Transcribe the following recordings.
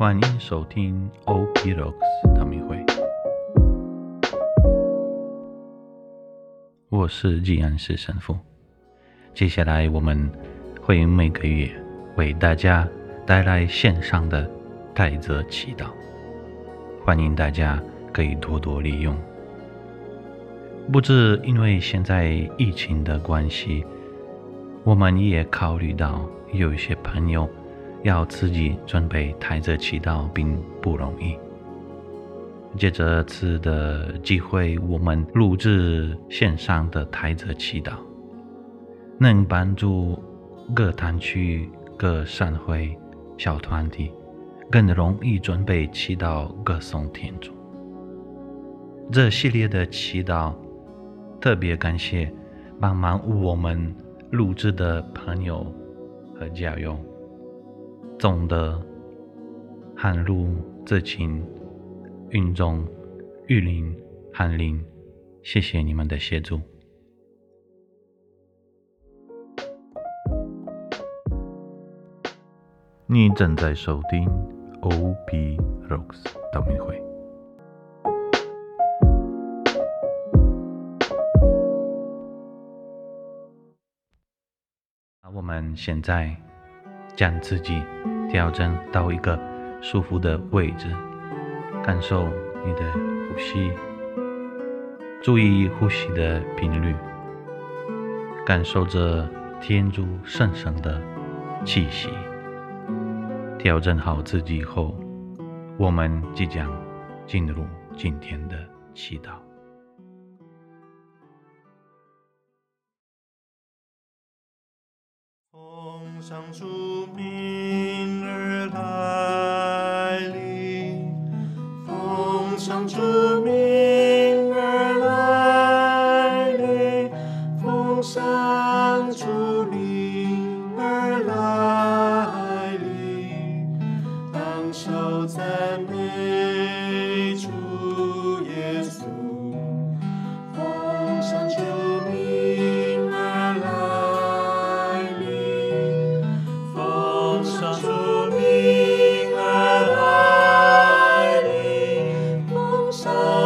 欢迎收听 OP Rocks 唐明会，我是吉安市神父。接下来我们会每个月为大家带来线上的泰泽祈祷，欢迎大家可以多多利用。不止因为现在疫情的关系，我们也考虑到有一些朋友。要自己准备台着祈祷并不容易。借着次的机会，我们录制线上的台着祈祷，能帮助各堂区、各善会、小团体更容易准备祈祷歌颂天主。这系列的祈祷，特别感谢帮忙我们录制的朋友和教友。总的汉路自清、运中、玉林、翰林，谢谢你们的协助。你正在收听 OP Rocks 道明会。我们现在讲自己。调整到一个舒服的位置，感受你的呼吸，注意呼吸的频率，感受着天主圣神的气息。调整好自己后，我们即将进入今天的祈祷。joy. song.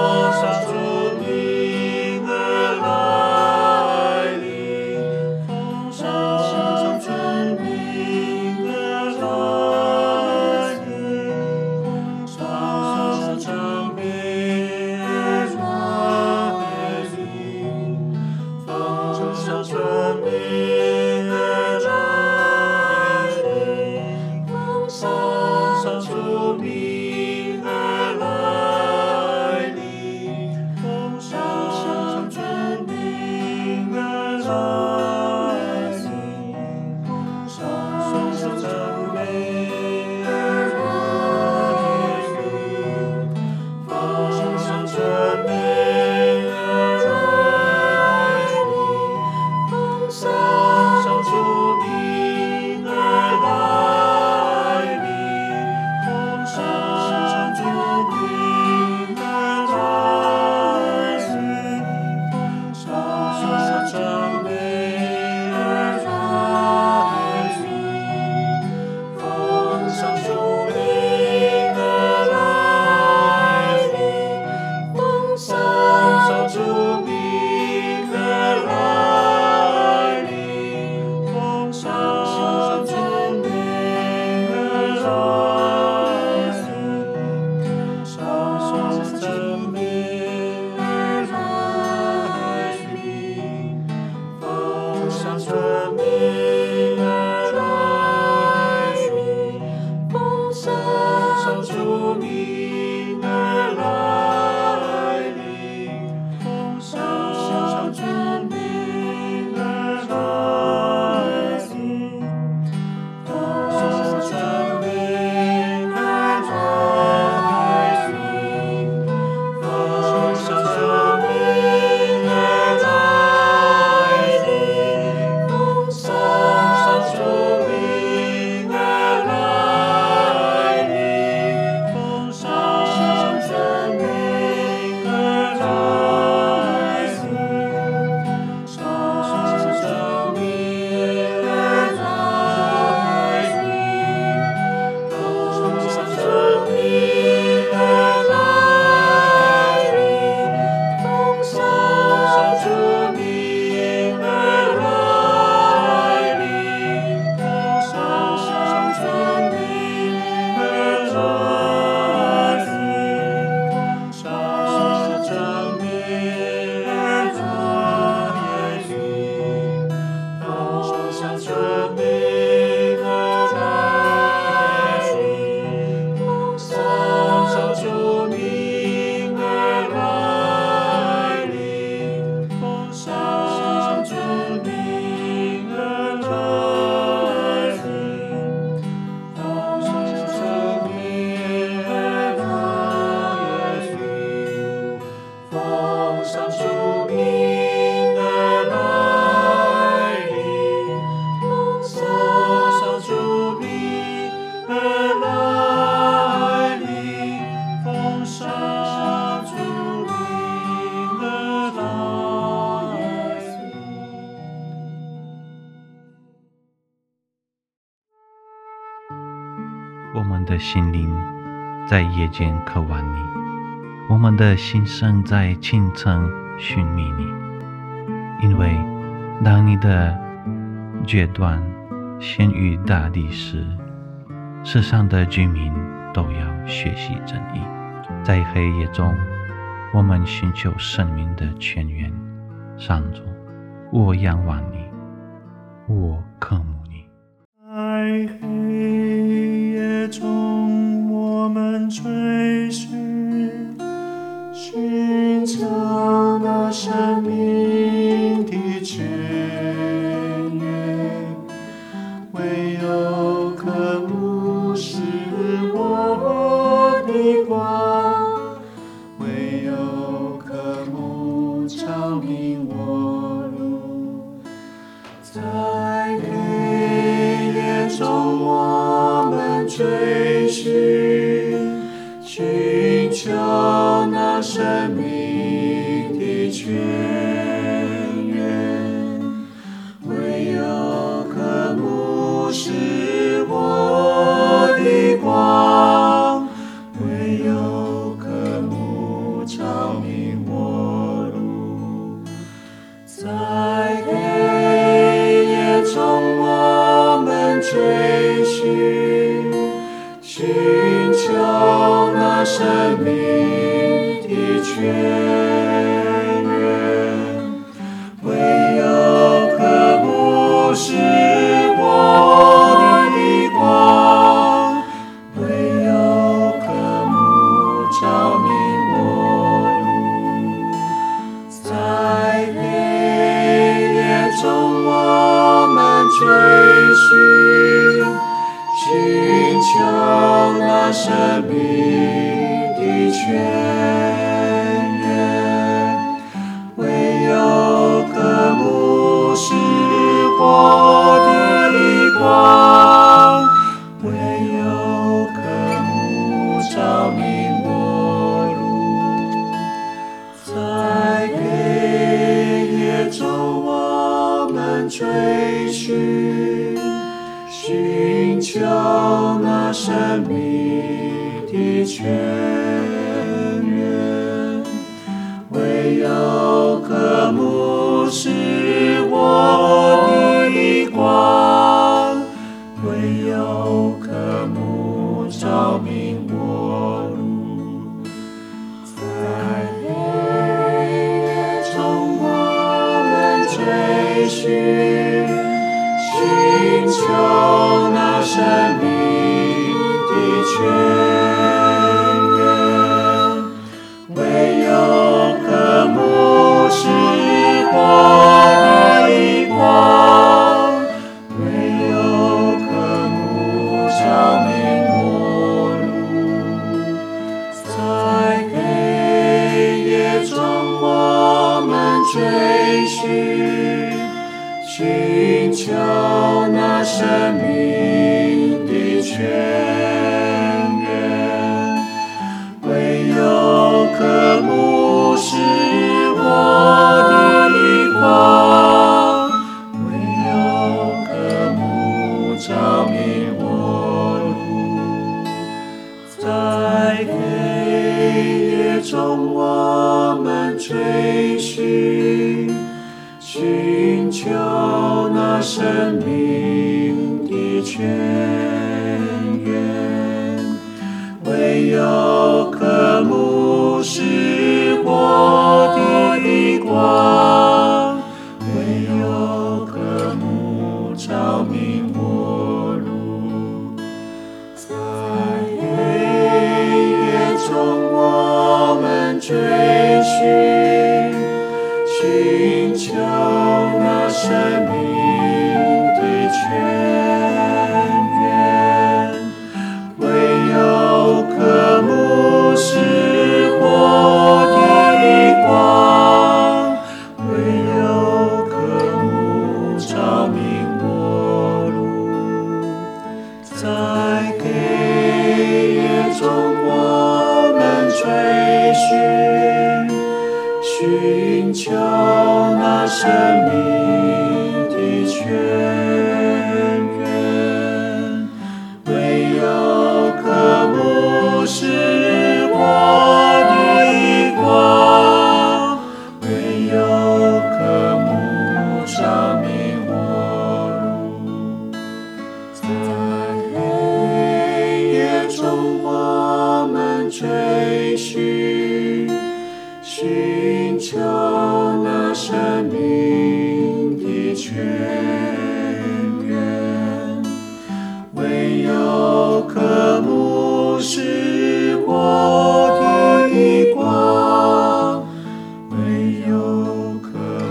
心灵在夜间渴望你，我们的心声在清晨寻觅你，因为当你的决断先于大地时，世上的居民都要学习正义，在黑夜中，我们寻求生命的泉源，上主，我仰望你，我渴慕你。爱。生命。求那生命的泉。生命的泉。Amen. 天边唯有刻不是我的光唯有刻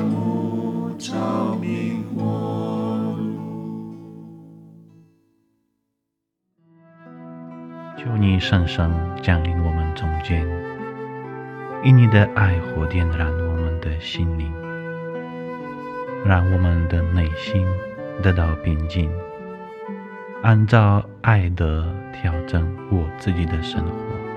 不照明我求你深深降临我们中间因你的爱火点燃我们的心灵。让我们的内心得到平静按照爱的调整过自己的生活。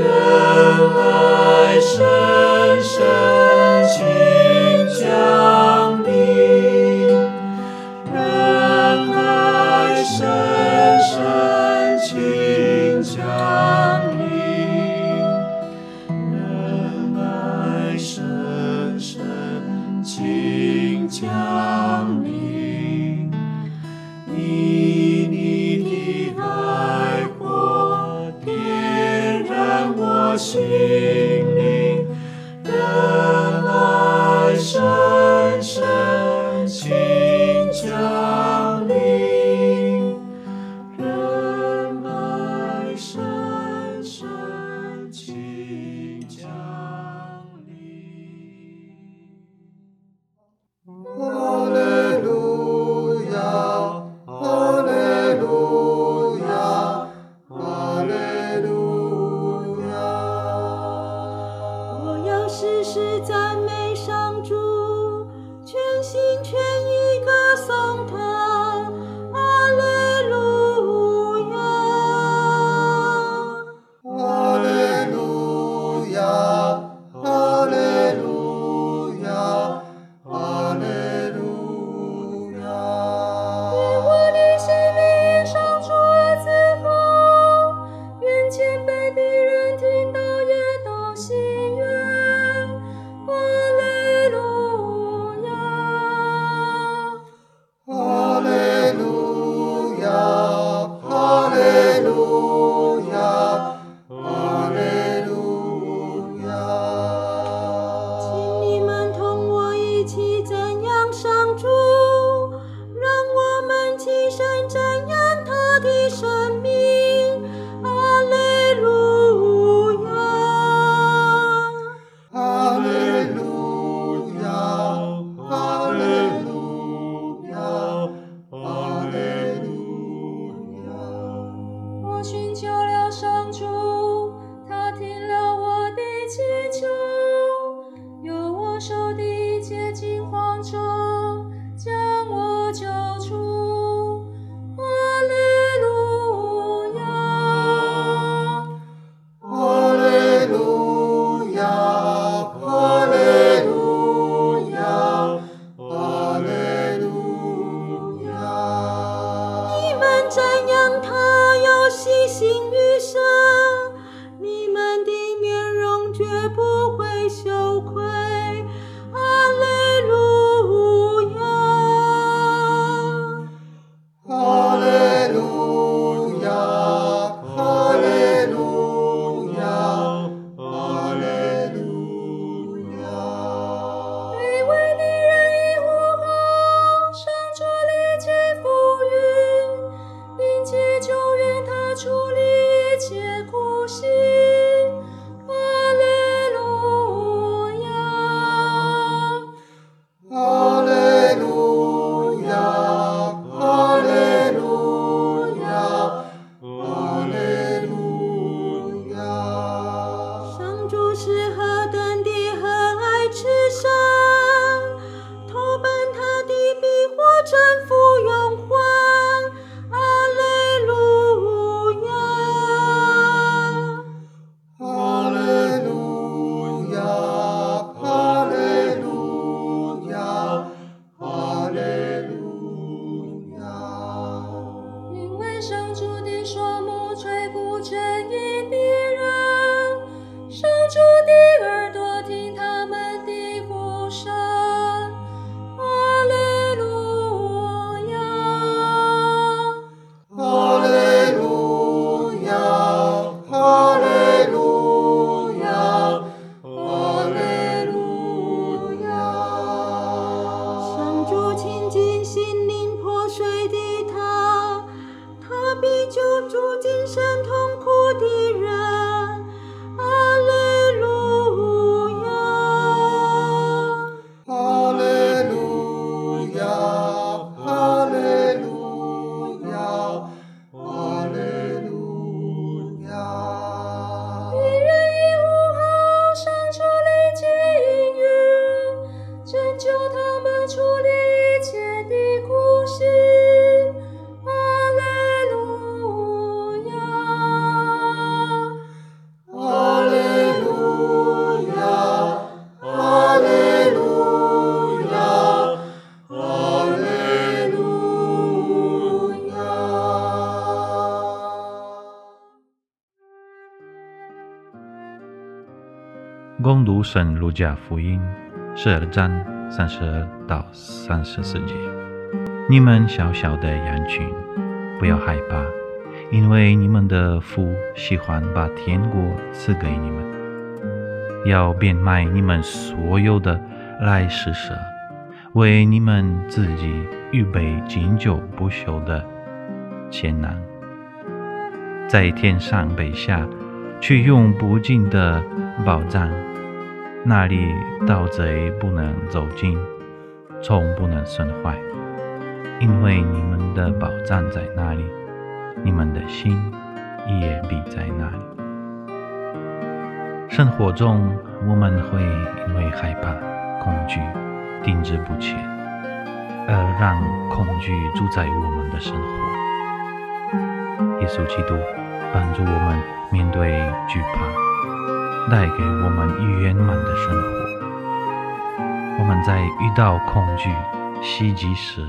Amen. 攻读圣路加福音十二章三十二到三十四节。你们小小的羊群，不要害怕，因为你们的父喜欢把天国赐给你们。要变卖你们所有的来施舍，为你们自己预备经久不朽的钱囊，在天上北下，去用不尽的宝藏，那里盗贼不能走进，虫不能损坏，因为你们的宝藏在那里，你们的心也必在那里。生活中，我们会因为害怕、恐惧、停滞不前，而让恐惧主宰我们的生活。耶稣基督帮助我们面对惧怕，带给我们圆满的生活。我们在遇到恐惧袭击时，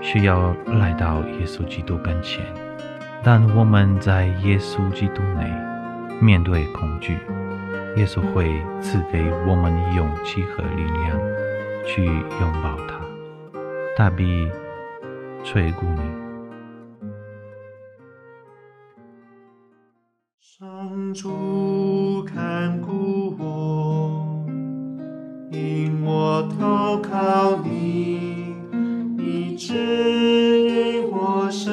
需要来到耶稣基督跟前。但我们在耶稣基督内面对恐惧，耶稣会赐给我们勇气和力量去拥抱它，他必垂顾你。上主看顾我，引我投靠你，你指引我生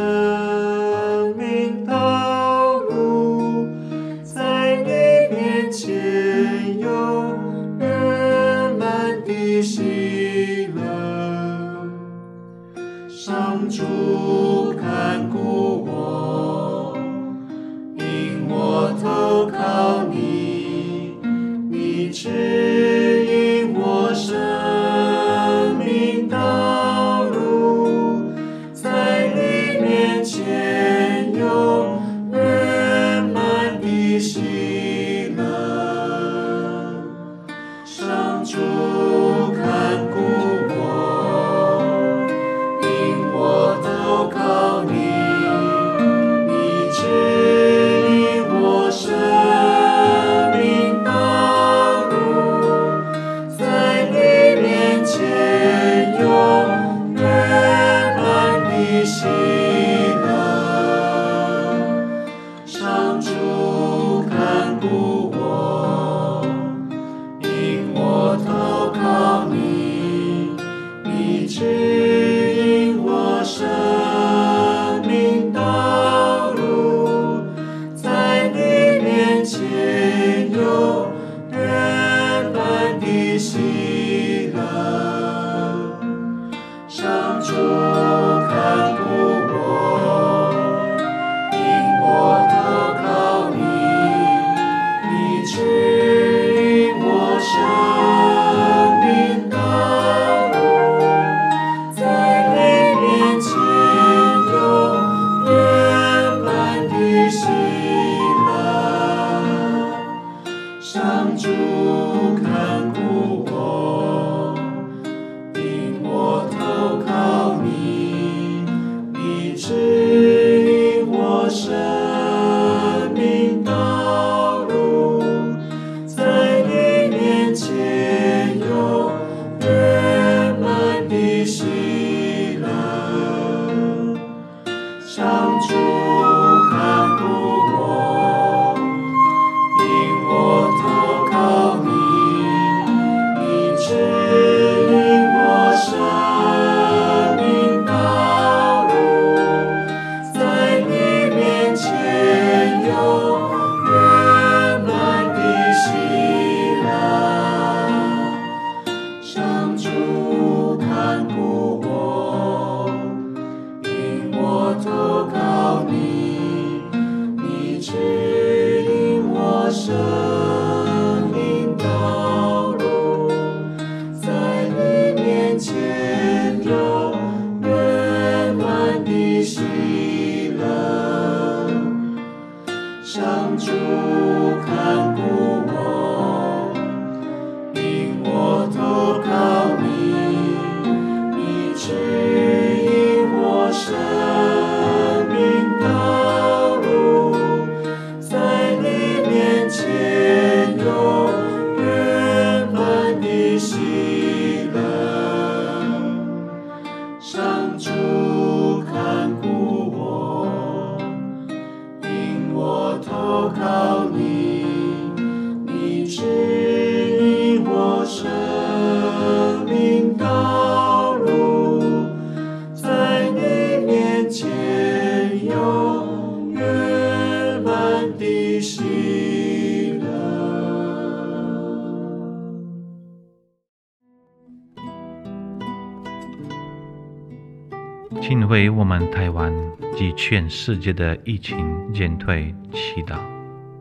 们台湾及全世界的疫情减退祈祷，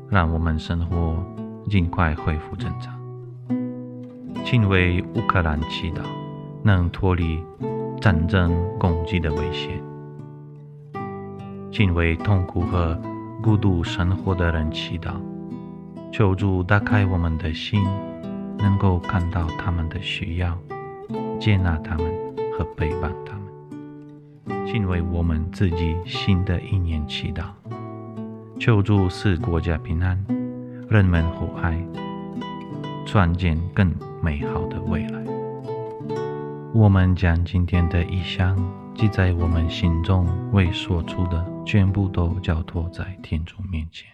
让我们生活尽快恢复正常。请为乌克兰祈祷，能脱离战争攻击的威胁。请为痛苦和孤独生活的人祈祷，求主打开我们的心，能够看到他们的需要，接纳他们和陪伴他们。请为我们自己新的一年祈祷，求主使国家平安，人们互爱，创建更美好的未来。我们将今天的意向记在我们心中未说出的，全部都交托在天主面前。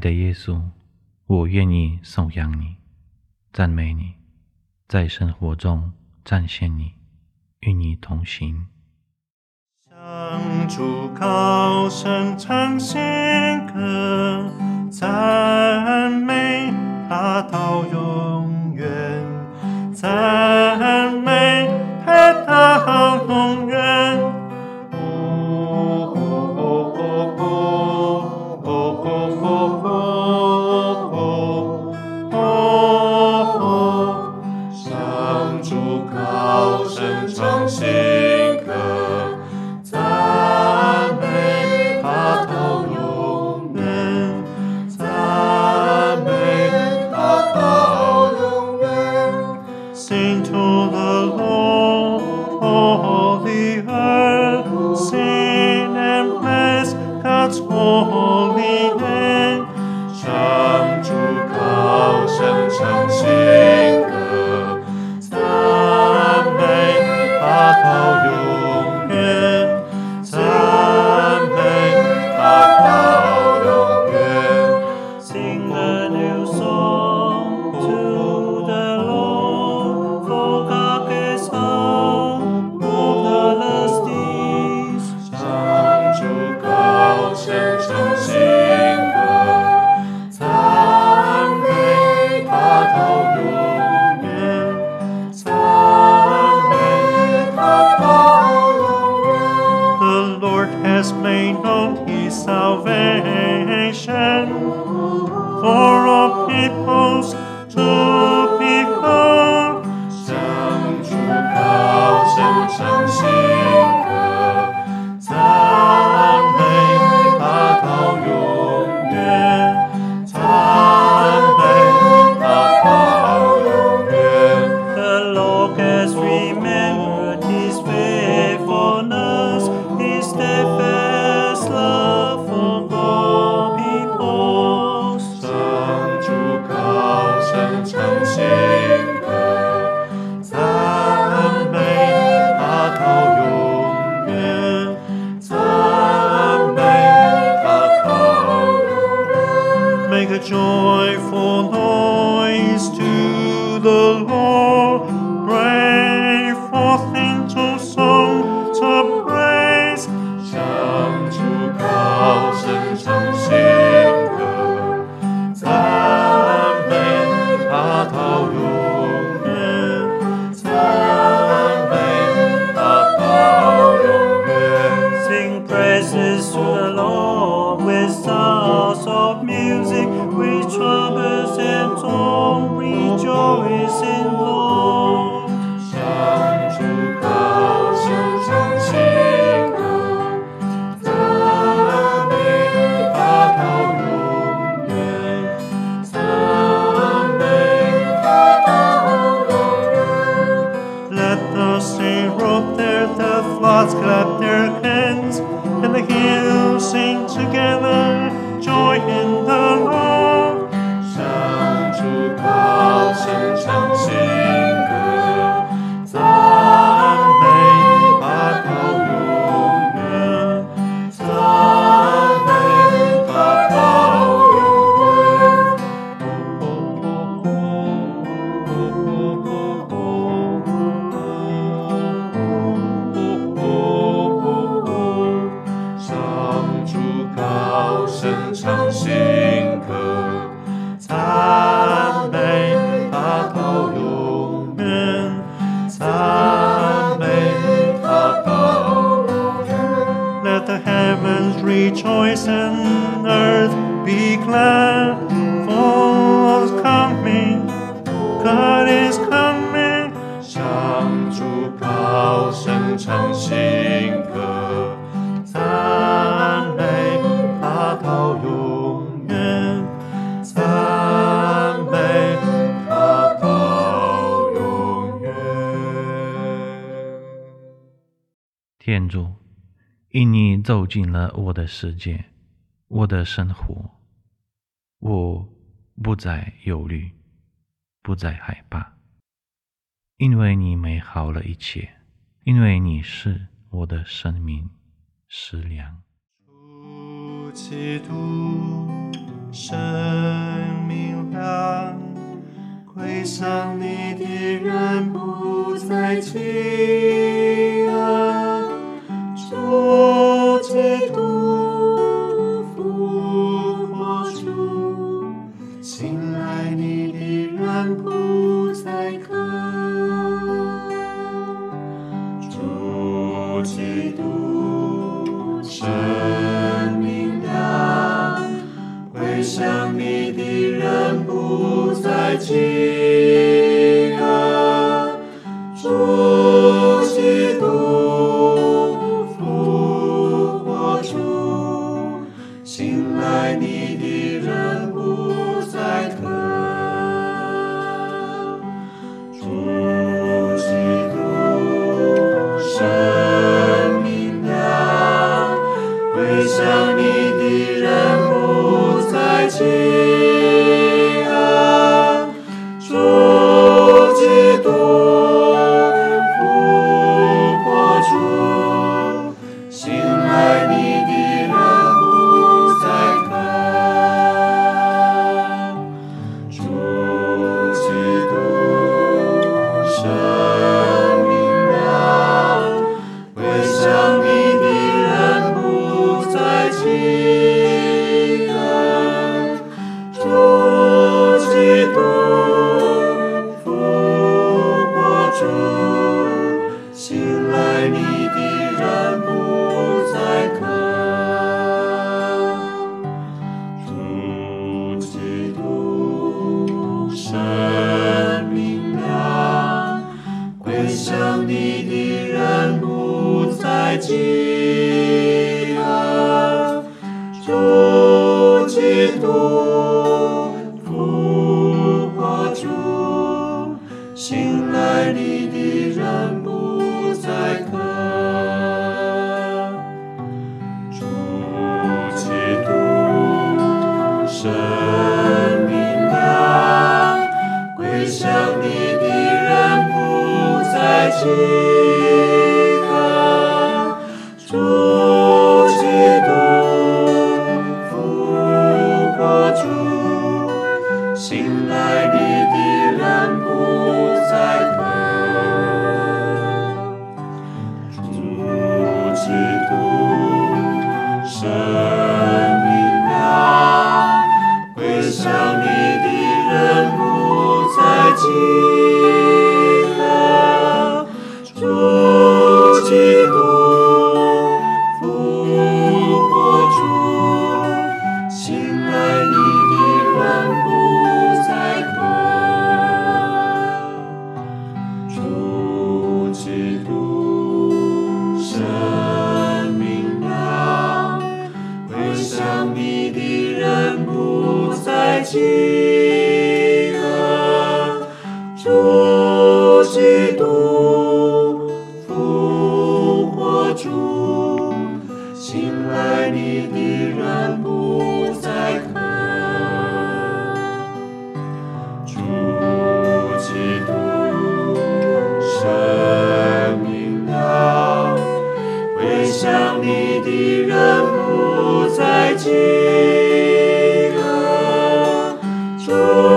的耶稣，我愿意颂扬你，赞美你，在生活中展现你，与你同行。向主高声唱新歌，赞美他到永远，赞 Oh. oh 进了我的世界，我的生活。我不再忧虑，不再害怕，因为你美好了一切，因为你是我的生命食粮。主基督，生命粮。归向你的人不再饥饿，show.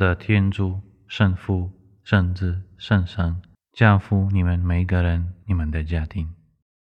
的天主、圣父、圣子、圣神，教父你们每一个人、你们的家庭。